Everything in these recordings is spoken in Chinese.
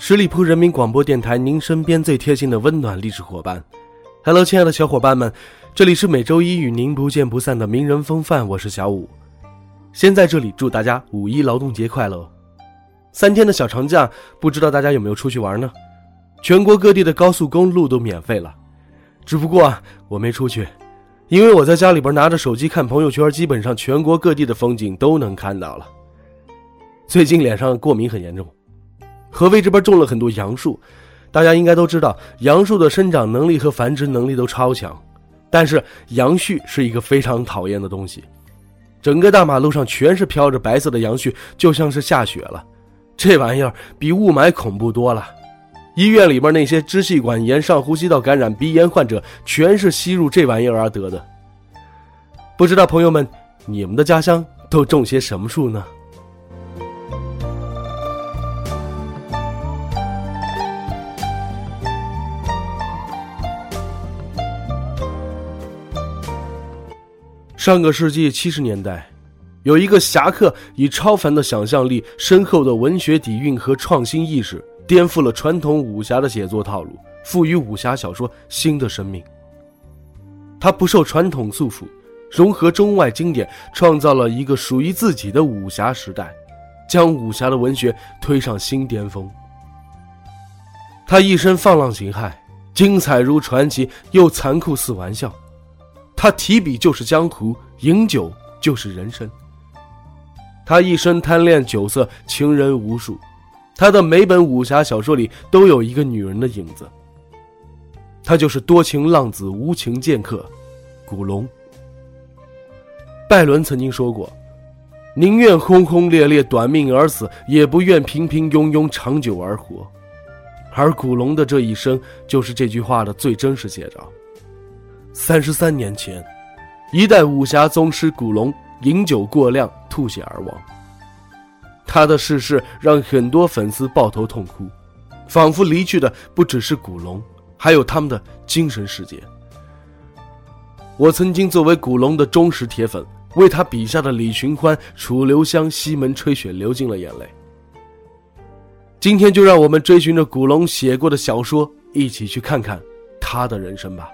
十里铺人民广播电台，您身边最贴心的温暖励志伙伴。Hello，亲爱的小伙伴们，这里是每周一与您不见不散的名人风范，我是小五。先在这里祝大家五一劳动节快乐！三天的小长假，不知道大家有没有出去玩呢？全国各地的高速公路都免费了，只不过我没出去，因为我在家里边拿着手机看朋友圈，基本上全国各地的风景都能看到了。最近脸上过敏很严重。合肥这边种了很多杨树，大家应该都知道，杨树的生长能力和繁殖能力都超强。但是杨絮是一个非常讨厌的东西，整个大马路上全是飘着白色的杨絮，就像是下雪了。这玩意儿比雾霾恐怖多了。医院里边那些支气管炎、上呼吸道感染、鼻炎患者，全是吸入这玩意儿而得的。不知道朋友们，你们的家乡都种些什么树呢？上个世纪七十年代，有一个侠客以超凡的想象力、深厚的文学底蕴和创新意识，颠覆了传统武侠的写作套路，赋予武侠小说新的生命。他不受传统束缚，融合中外经典，创造了一个属于自己的武侠时代，将武侠的文学推上新巅峰。他一生放浪形骸，精彩如传奇，又残酷似玩笑。他提笔就是江湖，饮酒就是人生。他一生贪恋酒色，情人无数。他的每本武侠小说里都有一个女人的影子。他就是多情浪子、无情剑客，古龙。拜伦曾经说过：“宁愿轰轰烈烈短命而死，也不愿平平庸庸长久而活。”而古龙的这一生，就是这句话的最真实写照。三十三年前，一代武侠宗师古龙饮酒过量吐血而亡。他的逝世让很多粉丝抱头痛哭，仿佛离去的不只是古龙，还有他们的精神世界。我曾经作为古龙的忠实铁粉，为他笔下的李寻欢、楚留香、西门吹雪流尽了眼泪。今天就让我们追寻着古龙写过的小说，一起去看看他的人生吧。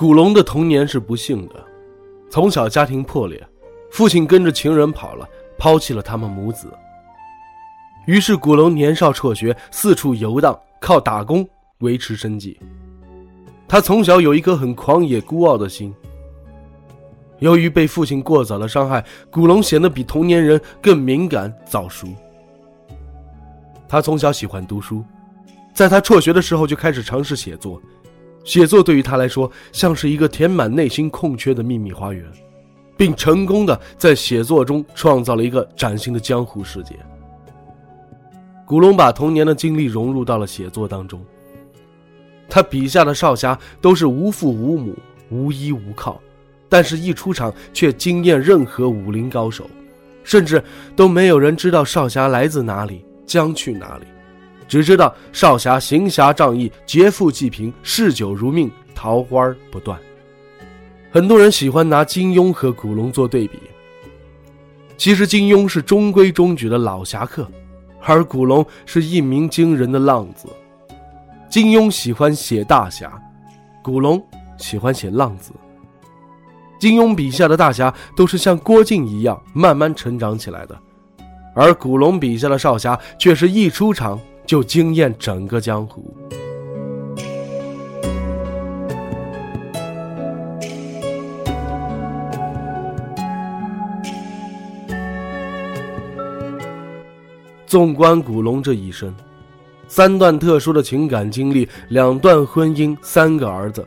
古龙的童年是不幸的，从小家庭破裂，父亲跟着情人跑了，抛弃了他们母子。于是古龙年少辍学，四处游荡，靠打工维持生计。他从小有一颗很狂野孤傲的心。由于被父亲过早的伤害，古龙显得比同年人更敏感早熟。他从小喜欢读书，在他辍学的时候就开始尝试写作。写作对于他来说像是一个填满内心空缺的秘密花园，并成功的在写作中创造了一个崭新的江湖世界。古龙把童年的经历融入到了写作当中。他笔下的少侠都是无父无母、无依无靠，但是一出场却惊艳任何武林高手，甚至都没有人知道少侠来自哪里，将去哪里。只知道少侠行侠仗义，劫富济贫，嗜酒如命，桃花不断。很多人喜欢拿金庸和古龙做对比。其实金庸是中规中矩的老侠客，而古龙是一鸣惊人的浪子。金庸喜欢写大侠，古龙喜欢写浪子。金庸笔下的大侠都是像郭靖一样慢慢成长起来的，而古龙笔下的少侠却是一出场。就惊艳整个江湖。纵观古龙这一生，三段特殊的情感经历，两段婚姻，三个儿子，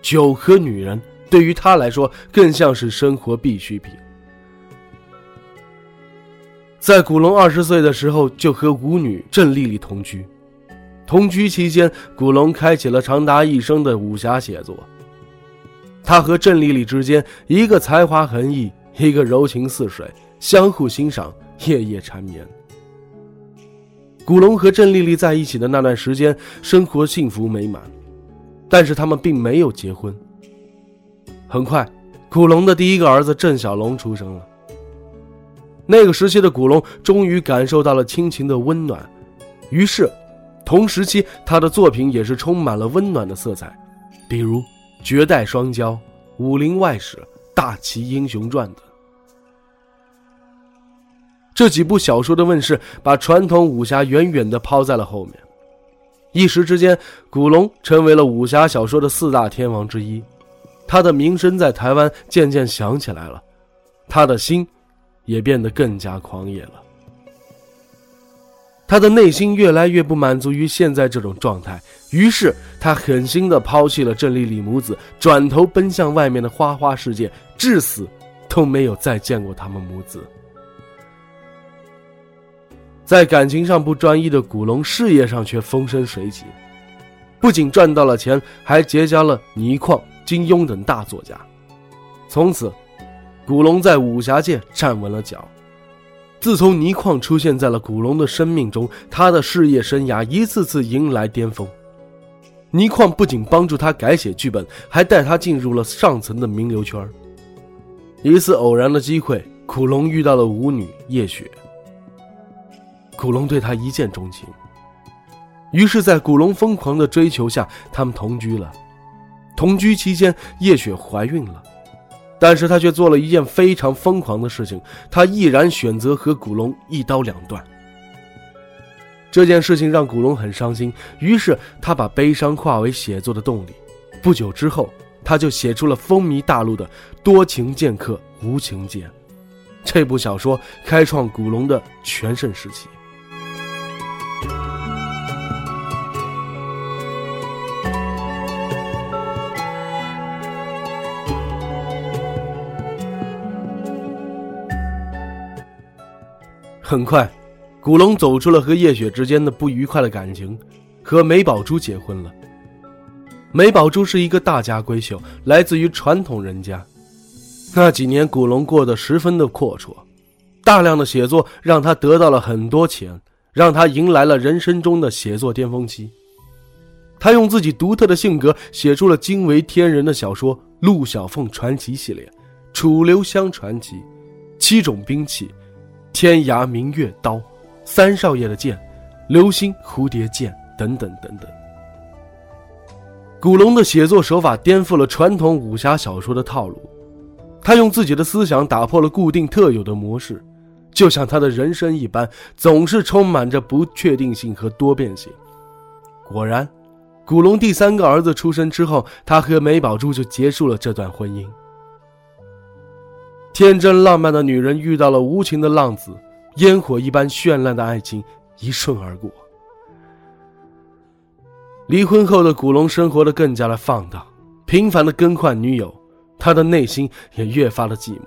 酒和女人对于他来说更像是生活必需品。在古龙二十岁的时候，就和舞女郑丽丽同居。同居期间，古龙开启了长达一生的武侠写作。他和郑丽丽之间，一个才华横溢，一个柔情似水，相互欣赏，夜夜缠绵。古龙和郑丽丽在一起的那段时间，生活幸福美满，但是他们并没有结婚。很快，古龙的第一个儿子郑小龙出生了。那个时期的古龙终于感受到了亲情的温暖，于是，同时期他的作品也是充满了温暖的色彩，比如《绝代双骄》《武林外史》《大旗英雄传》等。这几部小说的问世，把传统武侠远远地抛在了后面。一时之间，古龙成为了武侠小说的四大天王之一，他的名声在台湾渐渐响起来了，他的心也变得更加狂野了。他的内心越来越不满足于现在这种状态，于是他狠心的抛弃了郑丽丽母子，转头奔向外面的花花世界，至死都没有再见过他们母子。在感情上不专一的古龙，事业上却风生水起，不仅赚到了钱，还结交了倪匡、金庸等大作家。从此，古龙在武侠界站稳了脚。自从倪匡出现在了古龙的生命中，他的事业生涯一次次迎来巅峰。倪匡不仅帮助他改写剧本，还带他进入了上层的名流圈。一次偶然的机会，古龙遇到了舞女叶雪。古龙对她一见钟情，于是，在古龙疯狂的追求下，他们同居了。同居期间，叶雪怀孕了，但是他却做了一件非常疯狂的事情，他毅然选择和古龙一刀两断。这件事情让古龙很伤心，于是他把悲伤化为写作的动力。不久之后，他就写出了风靡大陆的《多情剑客无情剑》这部小说，开创古龙的全盛时期。很快，古龙走出了和叶雪之间的不愉快的感情，和梅宝珠结婚了。梅宝珠是一个大家闺秀，来自于传统人家。那几年，古龙过得十分的阔绰，大量的写作让他得到了很多钱，让他迎来了人生中的写作巅峰期。他用自己独特的性格写出了惊为天人的小说《陆小凤传奇》系列，《楚留香传奇》，七种兵器。天涯明月刀，三少爷的剑，流星蝴蝶剑等等等等。古龙的写作手法颠覆了传统武侠小说的套路，他用自己的思想打破了固定特有的模式，就像他的人生一般，总是充满着不确定性和多变性。果然，古龙第三个儿子出生之后，他和梅宝珠就结束了这段婚姻。天真浪漫的女人遇到了无情的浪子，烟火一般绚烂的爱情一瞬而过。离婚后的古龙生活的更加的放荡，频繁的更换女友，他的内心也越发的寂寞。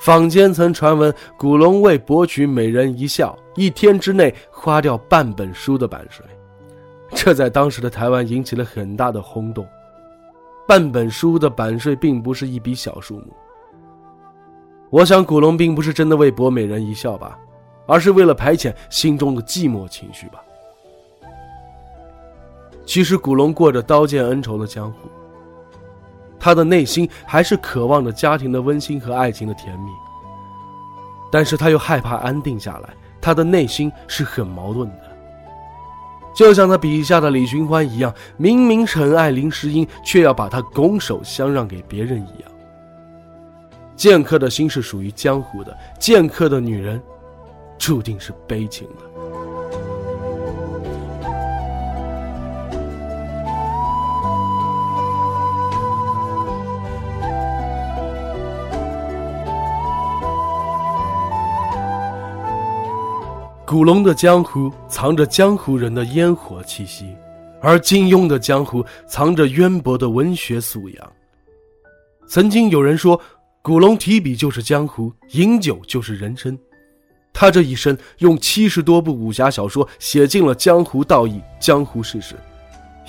坊间曾传闻，古龙为博取美人一笑，一天之内花掉半本书的版税，这在当时的台湾引起了很大的轰动。半本书的版税并不是一笔小数目。我想古龙并不是真的为博美人一笑吧，而是为了排遣心中的寂寞情绪吧。其实古龙过着刀剑恩仇的江湖，他的内心还是渴望着家庭的温馨和爱情的甜蜜，但是他又害怕安定下来，他的内心是很矛盾的。就像他笔下的李寻欢一样，明明很爱林诗音，却要把她拱手相让给别人一样。剑客的心是属于江湖的，剑客的女人，注定是悲情的。古龙的江湖藏着江湖人的烟火气息，而金庸的江湖藏着渊博的文学素养。曾经有人说，古龙提笔就是江湖，饮酒就是人生。他这一生用七十多部武侠小说写尽了江湖道义、江湖事实，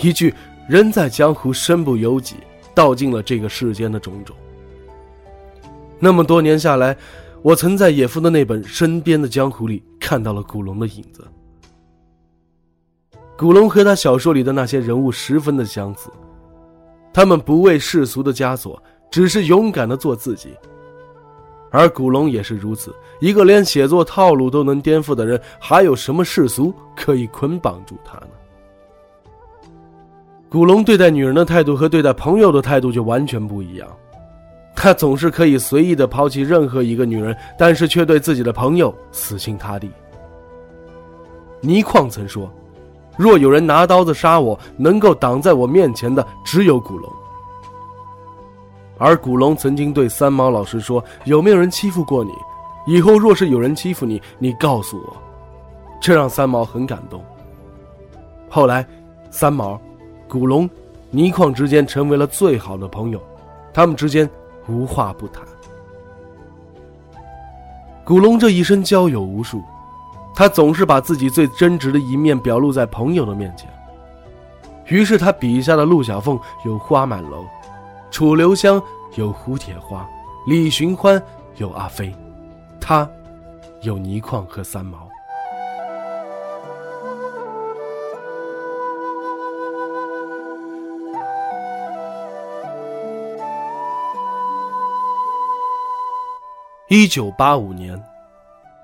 一句“人在江湖，身不由己”，道尽了这个世间的种种。那么多年下来，我曾在野夫的那本《身边的江湖》里看到了古龙的影子。古龙和他小说里的那些人物十分的相似，他们不畏世俗的枷锁，只是勇敢的做自己。而古龙也是如此，一个连写作套路都能颠覆的人，还有什么世俗可以捆绑住他呢？古龙对待女人的态度和对待朋友的态度就完全不一样。他总是可以随意的抛弃任何一个女人，但是却对自己的朋友死心塌地。倪匡曾说：“若有人拿刀子杀我，能够挡在我面前的只有古龙。”而古龙曾经对三毛老师说：“有没有人欺负过你？以后若是有人欺负你，你告诉我。”这让三毛很感动。后来，三毛、古龙、倪匡之间成为了最好的朋友，他们之间。无话不谈。古龙这一生交友无数，他总是把自己最真挚的一面表露在朋友的面前。于是他笔下的陆小凤有花满楼，楚留香有胡铁花，李寻欢有阿飞，他有倪匡和三毛。一九八五年，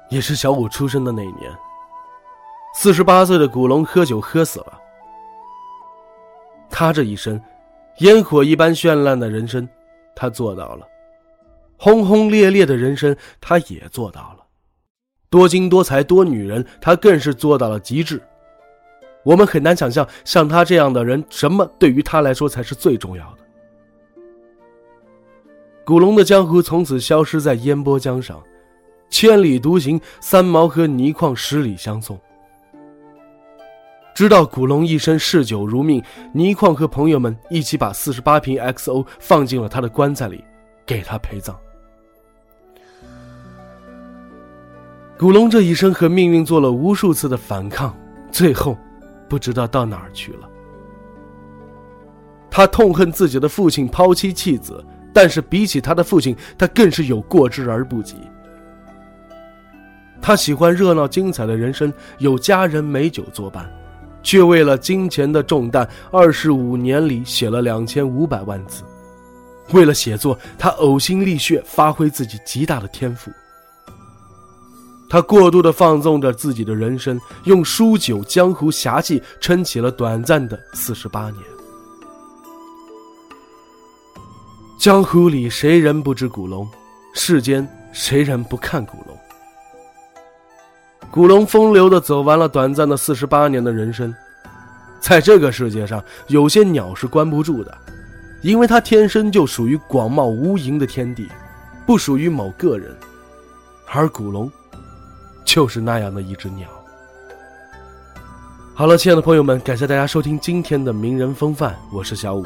也是小五出生的那一年。四十八岁的古龙喝酒喝死了。他这一生，烟火一般绚烂的人生，他做到了；轰轰烈烈的人生，他也做到了；多金多才多女人，他更是做到了极致。我们很难想象，像他这样的人，什么对于他来说才是最重要的。古龙的江湖从此消失在烟波江上，千里独行，三毛和倪匡十里相送。知道古龙一生嗜酒如命，倪匡和朋友们一起把四十八瓶 XO 放进了他的棺材里，给他陪葬。古龙这一生和命运做了无数次的反抗，最后不知道到哪儿去了。他痛恨自己的父亲抛妻弃子。但是比起他的父亲，他更是有过之而不及。他喜欢热闹精彩的人生，有家人美酒作伴，却为了金钱的重担，二十五年里写了两千五百万字。为了写作，他呕心沥血，发挥自己极大的天赋。他过度的放纵着自己的人生，用书酒江湖侠气撑起了短暂的四十八年。江湖里谁人不知古龙？世间谁人不看古龙？古龙风流的走完了短暂的四十八年的人生，在这个世界上，有些鸟是关不住的，因为它天生就属于广袤无垠的天地，不属于某个人，而古龙，就是那样的一只鸟。好了，亲爱的朋友们，感谢大家收听今天的名人风范，我是小五。